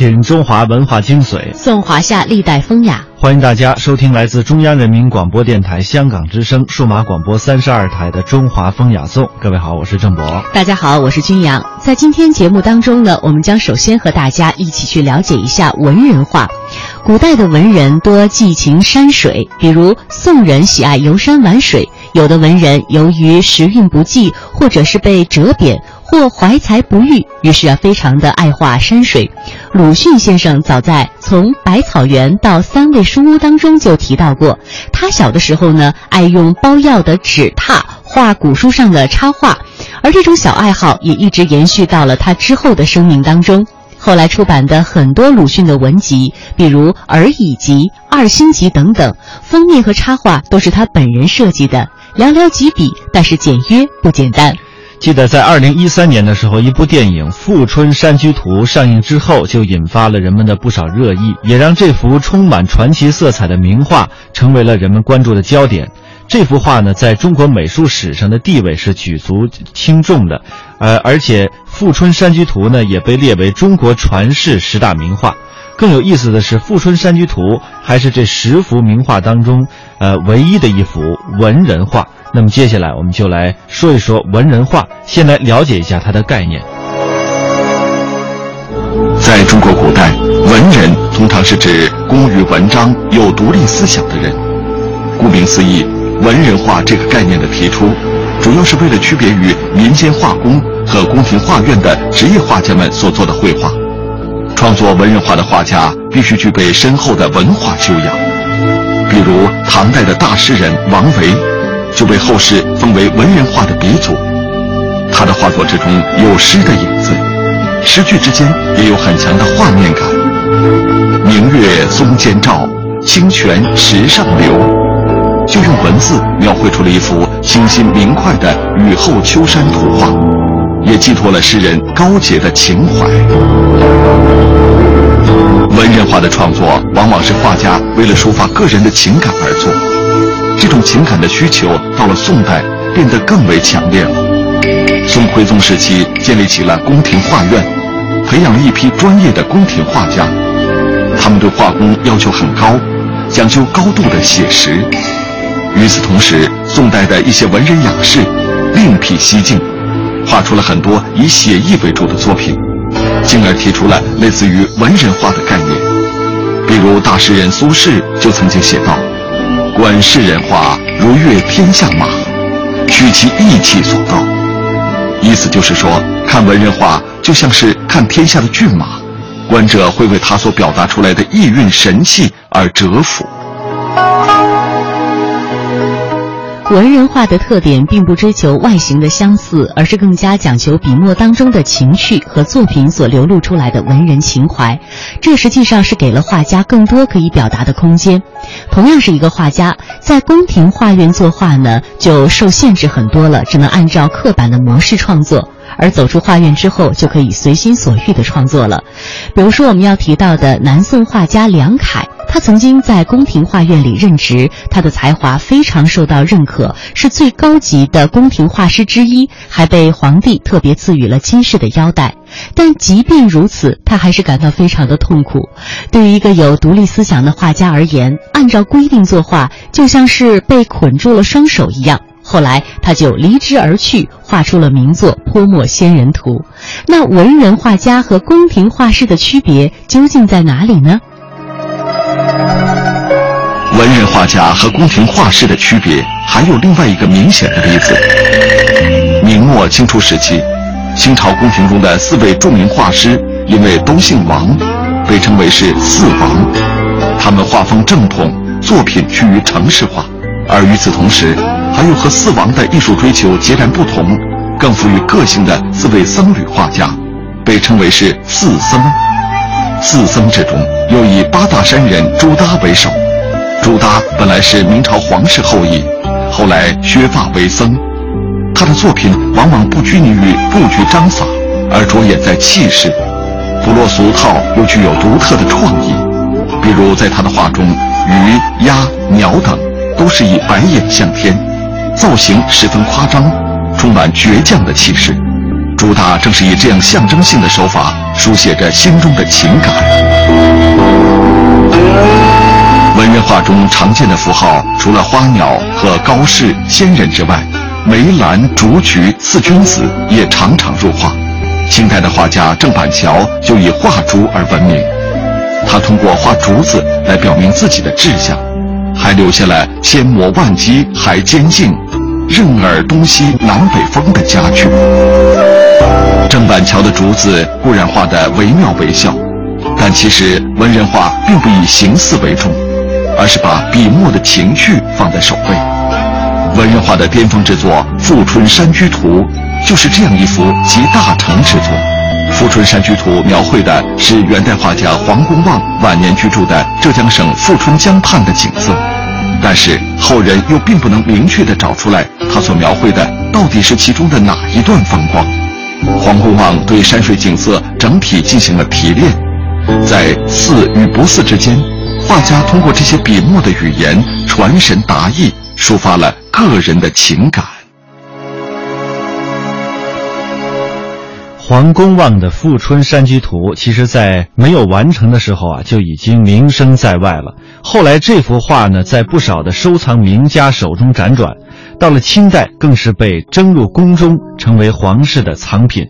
品中华文化精髓，颂华夏历代风雅。欢迎大家收听来自中央人民广播电台香港之声数码广播三十二台的《中华风雅颂》。各位好，我是郑博。大家好，我是君阳。在今天节目当中呢，我们将首先和大家一起去了解一下文人画。古代的文人多寄情山水，比如宋人喜爱游山玩水，有的文人由于时运不济，或者是被折贬。或怀才不遇，于是啊，非常的爱画山水。鲁迅先生早在《从百草园到三味书屋》当中就提到过，他小的时候呢，爱用包药的纸拓画古书上的插画，而这种小爱好也一直延续到了他之后的生命当中。后来出版的很多鲁迅的文集，比如《儿乙集》《二星集》等等，封面和插画都是他本人设计的，寥寥几笔，但是简约不简单。记得在二零一三年的时候，一部电影《富春山居图》上映之后，就引发了人们的不少热议，也让这幅充满传奇色彩的名画成为了人们关注的焦点。这幅画呢，在中国美术史上的地位是举足轻重的，呃，而且《富春山居图》呢，也被列为中国传世十大名画。更有意思的是，《富春山居图》还是这十幅名画当中，呃，唯一的一幅文人画。那么接下来我们就来说一说文人画，先来了解一下它的概念。在中国古代，文人通常是指工于文章、有独立思想的人。顾名思义，文人画这个概念的提出，主要是为了区别于民间画工和宫廷画院的职业画家们所做的绘画。创作文人画的画家必须具备深厚的文化修养，比如唐代的大诗人王维。就被后世封为文人画的鼻祖。他的画作之中有诗的影子，诗句之间也有很强的画面感。明月松间照，清泉石上流，就用文字描绘出了一幅清新明快的雨后秋山图画，也寄托了诗人高洁的情怀。文人画的创作往往是画家为了抒发个人的情感而做。这种情感的需求到了宋代变得更为强烈了。宋徽宗时期建立起了宫廷画院，培养了一批专业的宫廷画家。他们对画工要求很高，讲究高度的写实。与此同时，宋代的一些文人雅士另辟蹊径，画出了很多以写意为主的作品，进而提出了类似于文人画的概念。比如大诗人苏轼就曾经写道。观世人画，如阅天下马，取其意气所到。意思就是说，看文人画就像是看天下的骏马，观者会为他所表达出来的意蕴神气而折服。文人画的特点并不追求外形的相似，而是更加讲求笔墨当中的情趣和作品所流露出来的文人情怀。这实际上是给了画家更多可以表达的空间。同样是一个画家，在宫廷画院作画呢，就受限制很多了，只能按照刻板的模式创作。而走出画院之后，就可以随心所欲的创作了。比如说，我们要提到的南宋画家梁楷。他曾经在宫廷画院里任职，他的才华非常受到认可，是最高级的宫廷画师之一，还被皇帝特别赐予了金饰的腰带。但即便如此，他还是感到非常的痛苦。对于一个有独立思想的画家而言，按照规定作画，就像是被捆住了双手一样。后来，他就离职而去，画出了名作《泼墨仙人图》。那文人画家和宫廷画师的区别究竟在哪里呢？文人画家和宫廷画师的区别还有另外一个明显的例子。明末清初时期，清朝宫廷中的四位著名画师，因为都姓王，被称为是四王。他们画风正统，作品趋于程式化，而与此同时，还有和四王的艺术追求截然不同、更富于个性的四位僧侣画家，被称为是四僧。四僧之中，又以八大山人朱耷为首。朱耷本来是明朝皇室后裔，后来削发为僧。他的作品往往不拘泥于布局章法，而着眼在气势，不落俗套，又具有独特的创意。比如在他的画中，鱼、鸭、鸟等都是以白眼向天，造型十分夸张，充满倔强的气势。主打正是以这样象征性的手法，书写着心中的情感。文人画中常见的符号，除了花鸟和高士、仙人之外，梅兰、竹菊、四君子也常常入画。清代的画家郑板桥就以画竹而闻名，他通过画竹子来表明自己的志向，还留下了“千磨万击还坚劲，任尔东西南北风”的佳句。郑板桥的竹子固然画得惟妙惟肖，但其实文人画并不以形似为重，而是把笔墨的情趣放在首位。文人画的巅峰之作《富春山居图》。就是这样一幅集大成之作，《富春山居图》描绘的是元代画家黄公望晚年居住的浙江省富春江畔的景色，但是后人又并不能明确地找出来他所描绘的到底是其中的哪一段风光。黄公望对山水景色整体进行了提炼，在似与不似之间，画家通过这些笔墨的语言传神达意，抒发了个人的情感。黄公望的《富春山居图》，其实在没有完成的时候啊，就已经名声在外了。后来这幅画呢，在不少的收藏名家手中辗转，到了清代，更是被征入宫中，成为皇室的藏品。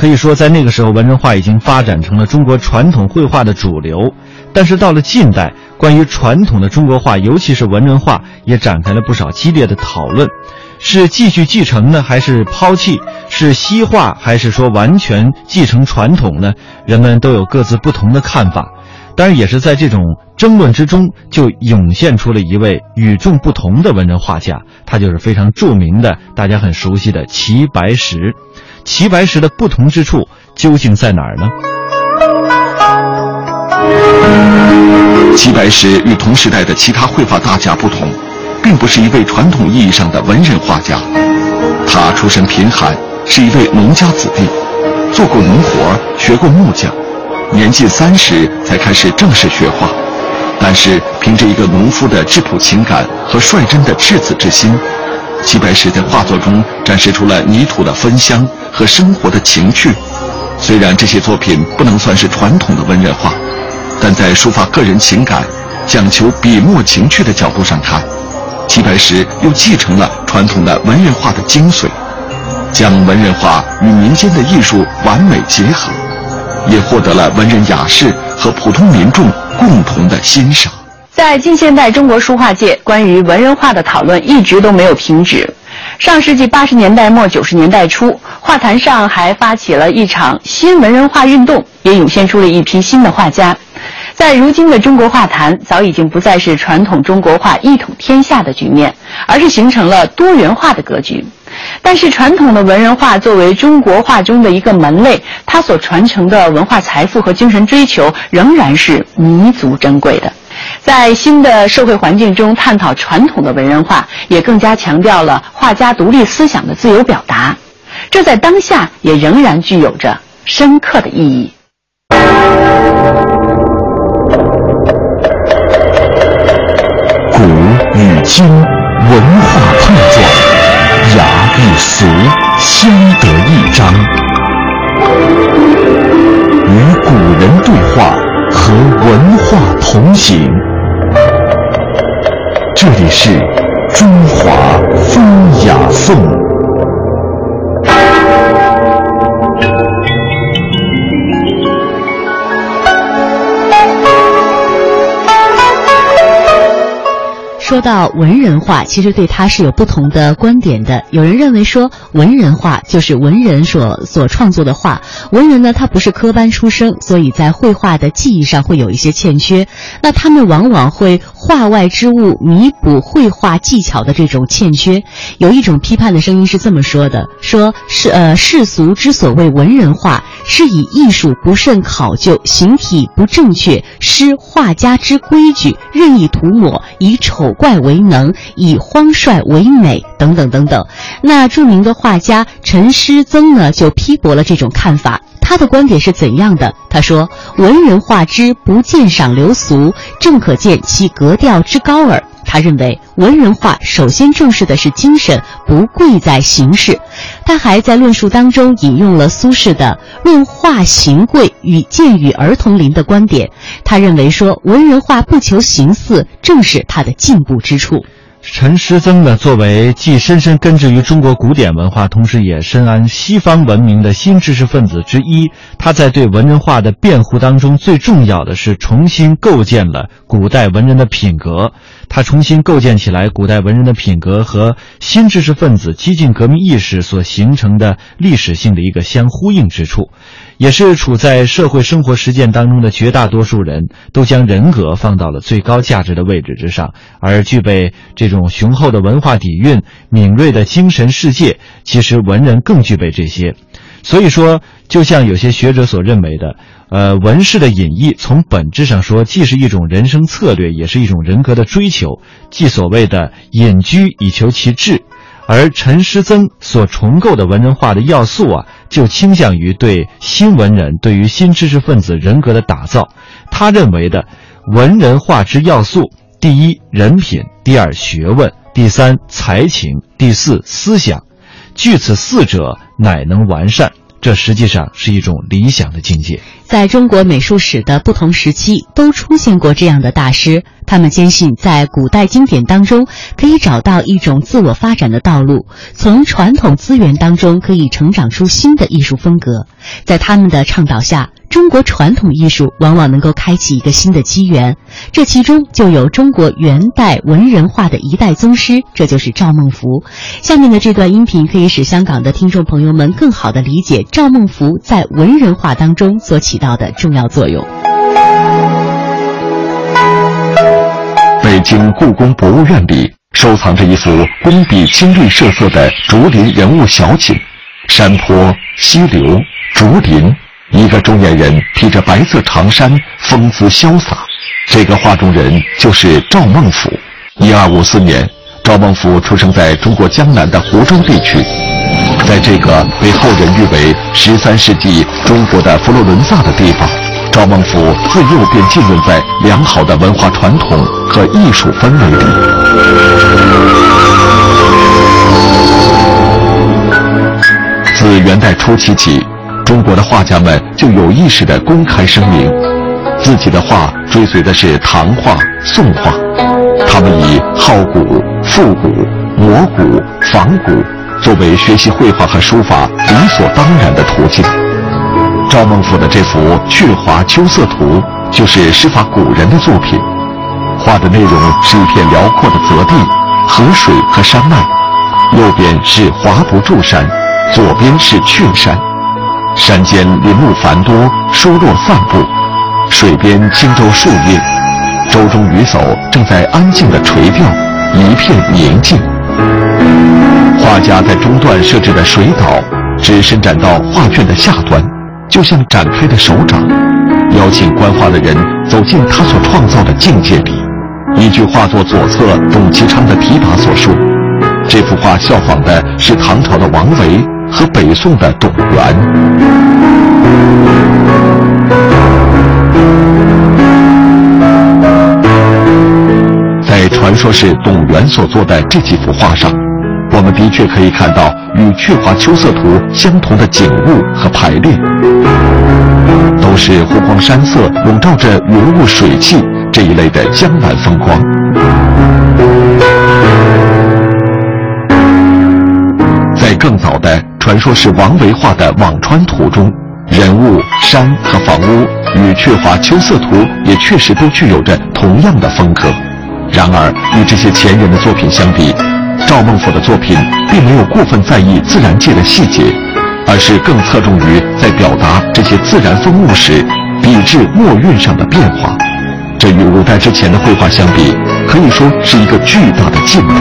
可以说，在那个时候，文人画已经发展成了中国传统绘画的主流。但是到了近代，关于传统的中国画，尤其是文人画，也展开了不少激烈的讨论。是继续继承呢，还是抛弃？是西化，还是说完全继承传统呢？人们都有各自不同的看法。当然，也是在这种争论之中，就涌现出了一位与众不同的文人画家，他就是非常著名的、大家很熟悉的齐白石。齐白石的不同之处究竟在哪儿呢？齐白石与同时代的其他绘画大家不同。并不是一位传统意义上的文人画家，他出身贫寒，是一位农家子弟，做过农活，学过木匠，年近三十才开始正式学画。但是凭着一个农夫的质朴情感和率真的赤子之心，齐白石在画作中展示出了泥土的芬香和生活的情趣。虽然这些作品不能算是传统的文人画，但在抒发个人情感、讲求笔墨情趣的角度上看。齐白石又继承了传统的文人画的精髓，将文人画与民间的艺术完美结合，也获得了文人雅士和普通民众共同的欣赏。在近现代中国书画界，关于文人画的讨论一直都没有停止。上世纪八十年代末九十年代初，画坛上还发起了一场新文人画运动，也涌现出了一批新的画家。在如今的中国画坛，早已经不再是传统中国画一统天下的局面，而是形成了多元化的格局。但是，传统的文人画作为中国画中的一个门类，它所传承的文化财富和精神追求仍然是弥足珍贵的。在新的社会环境中，探讨传统的文人画，也更加强调了画家独立思想的自由表达。这在当下也仍然具有着深刻的意义。古与今文化碰撞，雅与俗相得益彰，与古人对话，和文化同行。这里是中华风雅颂。说到文人画，其实对他是有不同的观点的。有人认为说，文人画就是文人所所创作的画。文人呢，他不是科班出身，所以在绘画的技艺上会有一些欠缺。那他们往往会画外之物弥补绘画技巧的这种欠缺。有一种批判的声音是这么说的：说是呃世俗之所谓文人画，是以艺术不甚考究、形体不正确、失画家之规矩、任意涂抹、以丑。怪为能，以荒率为美，等等等等。那著名的画家陈师曾呢，就批驳了这种看法。他的观点是怎样的？他说：“文人画之，不鉴赏流俗，正可见其格调之高耳。”他认为，文人画首先重视的是精神，不贵在形式。他还在论述当中引用了苏轼的“论画形贵与见与儿童林”的观点。他认为说，文人画不求形似，正是他的进步之处。陈师曾呢，作为既深深根植于中国古典文化，同时也深谙西方文明的新知识分子之一，他在对文人画的辩护当中，最重要的是重新构建了古代文人的品格。他重新构建起来古代文人的品格和新知识分子激进革命意识所形成的历史性的一个相呼应之处。也是处在社会生活实践当中的绝大多数人都将人格放到了最高价值的位置之上，而具备这种雄厚的文化底蕴、敏锐的精神世界，其实文人更具备这些。所以说，就像有些学者所认为的，呃，文士的隐逸从本质上说，既是一种人生策略，也是一种人格的追求，即所谓的隐居以求其志。而陈师曾所重构的文人画的要素啊，就倾向于对新文人、对于新知识分子人格的打造。他认为的文人画之要素：第一，人品；第二，学问；第三，才情；第四，思想。具此四者，乃能完善。这实际上是一种理想的境界。在中国美术史的不同时期，都出现过这样的大师。他们坚信，在古代经典当中可以找到一种自我发展的道路，从传统资源当中可以成长出新的艺术风格。在他们的倡导下。中国传统艺术往往能够开启一个新的机缘，这其中就有中国元代文人画的一代宗师，这就是赵孟頫。下面的这段音频可以使香港的听众朋友们更好地理解赵孟頫在文人画当中所起到的重要作用。北京故宫博物院里收藏着一幅工笔青绿设色的竹林人物小景，山坡、溪流、竹林。一个中年人披着白色长衫，风姿潇洒。这个画中人就是赵孟俯。一二五四年，赵孟俯出生在中国江南的湖州地区。在这个被后人誉为十三世纪中国的佛罗伦萨的地方，赵孟俯自幼便浸润在良好的文化传统和艺术氛围里。自元代初期起。中国的画家们就有意识地公开声明，自己的画追随的是唐画、宋画，他们以好古、复古、摹古、仿古作为学习绘画和书法理所当然的途径。赵孟頫的这幅《鹊华秋色图》就是师法古人的作品，画的内容是一片辽阔的泽地，河水和山脉，右边是华不注山，左边是雀山。山间林木繁多，疏落散布；水边轻舟数叶，舟中渔叟正在安静地垂钓，一片宁静。画家在中段设置的水岛，只伸展到画卷的下端，就像展开的手掌，邀请观画的人走进他所创造的境界里。依据画作左侧董其昌的题跋所说，这幅画效仿的是唐朝的王维。和北宋的董源，在传说是董源所做的这几幅画上，我们的确可以看到与《鹊华秋色图》相同的景物和排列，都是湖光山色笼罩着云雾水汽这一类的江南风光。在更早的。传说是王维画的《辋川图》中，人物、山和房屋与《鹊华秋色图》也确实都具有着同样的风格。然而，与这些前人的作品相比，赵孟頫的作品并没有过分在意自然界的细节，而是更侧重于在表达这些自然风物时笔致墨韵上的变化。这与五代之前的绘画相比，可以说是一个巨大的进步。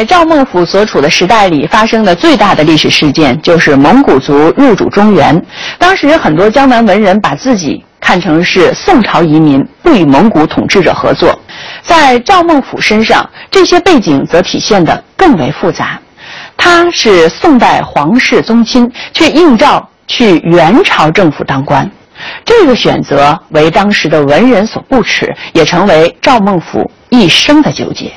在赵孟頫所处的时代里，发生的最大的历史事件就是蒙古族入主中原。当时很多江南文人把自己看成是宋朝移民，不与蒙古统治者合作。在赵孟俯身上，这些背景则体现得更为复杂。他是宋代皇室宗亲，却应召去元朝政府当官，这个选择为当时的文人所不齿，也成为赵孟俯一生的纠结。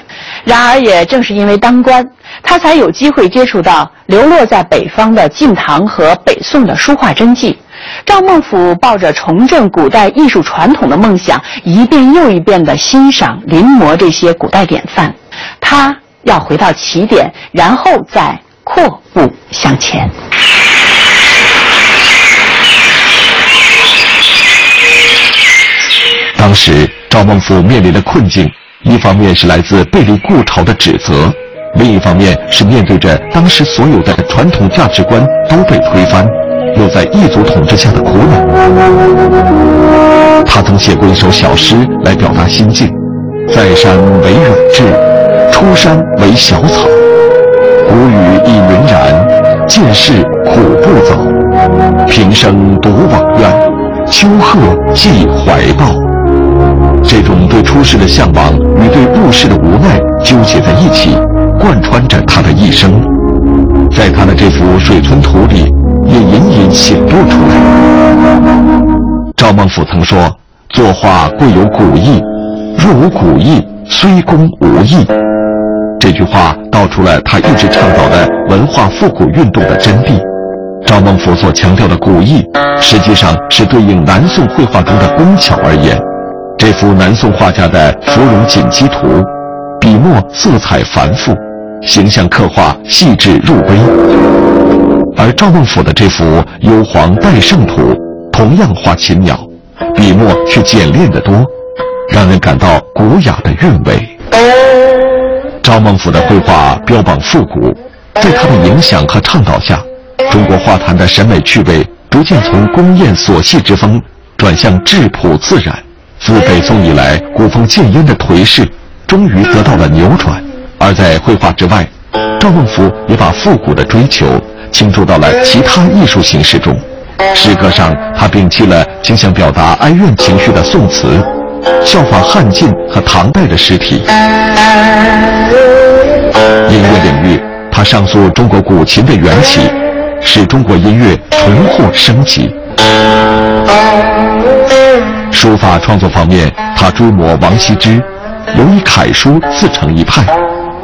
然而，也正是因为当官，他才有机会接触到流落在北方的晋唐和北宋的书画真迹。赵孟俯抱着重振古代艺术传统的梦想，一遍又一遍地欣赏、临摹这些古代典范。他要回到起点，然后再阔步向前。当时，赵孟俯面临的困境，一方面是来自背离故巢的指责，另一方面是面对着当时所有的传统价值观都被推翻。又在异族统治下的苦恼，他曾写过一首小诗来表达心境：在山为远志，出山为小草。谷雨亦云然，见事苦不走。平生独往愿，秋鹤寄怀抱。这种对出世的向往与对入世的无奈纠结在一起，贯穿着他的一生。在他的这幅《水村图》里。也隐隐显露出来。赵孟俯曾说：“作画贵有古意，若无古意，虽工无益。”这句话道出了他一直倡导的文化复古运动的真谛。赵孟俯所强调的古意，实际上是对应南宋绘画中的工巧而言。这幅南宋画家的芙蓉锦鸡图，笔墨色彩繁复，形象刻画细致入微。而赵孟俯的这幅《幽篁待胜图》，同样画禽鸟，笔墨却简练得多，让人感到古雅的韵味。赵孟俯的绘画标榜复古，在他的影响和倡导下，中国画坛的审美趣味逐渐从宫艳琐细之风转向质朴自然。自北宋以来古风渐烟的颓势，终于得到了扭转。而在绘画之外，赵孟俯也把复古的追求。倾注到了其他艺术形式中，诗歌上他摒弃了倾向表达哀怨情绪的宋词，效仿汉晋和唐代的诗体。音乐领域，他上溯中国古琴的缘起，使中国音乐重获升级。书法创作方面，他追摹王羲之，尤以楷书自成一派，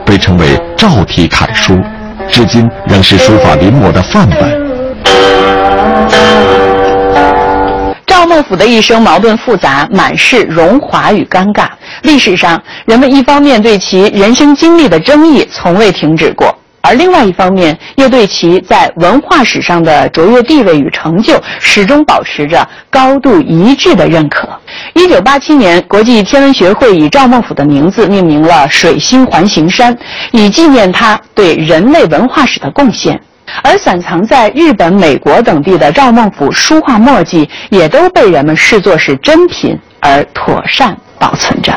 被称为赵体楷书。至今仍是书法临摹的范本。赵孟俯的一生矛盾复杂，满是荣华与尴尬。历史上，人们一方面对其人生经历的争议从未停止过。而另外一方面，又对其在文化史上的卓越地位与成就，始终保持着高度一致的认可。一九八七年，国际天文学会以赵孟俯的名字命名了水星环形山，以纪念他对人类文化史的贡献。而散藏在日本、美国等地的赵孟俯书画墨迹，也都被人们视作是珍品而妥善保存着。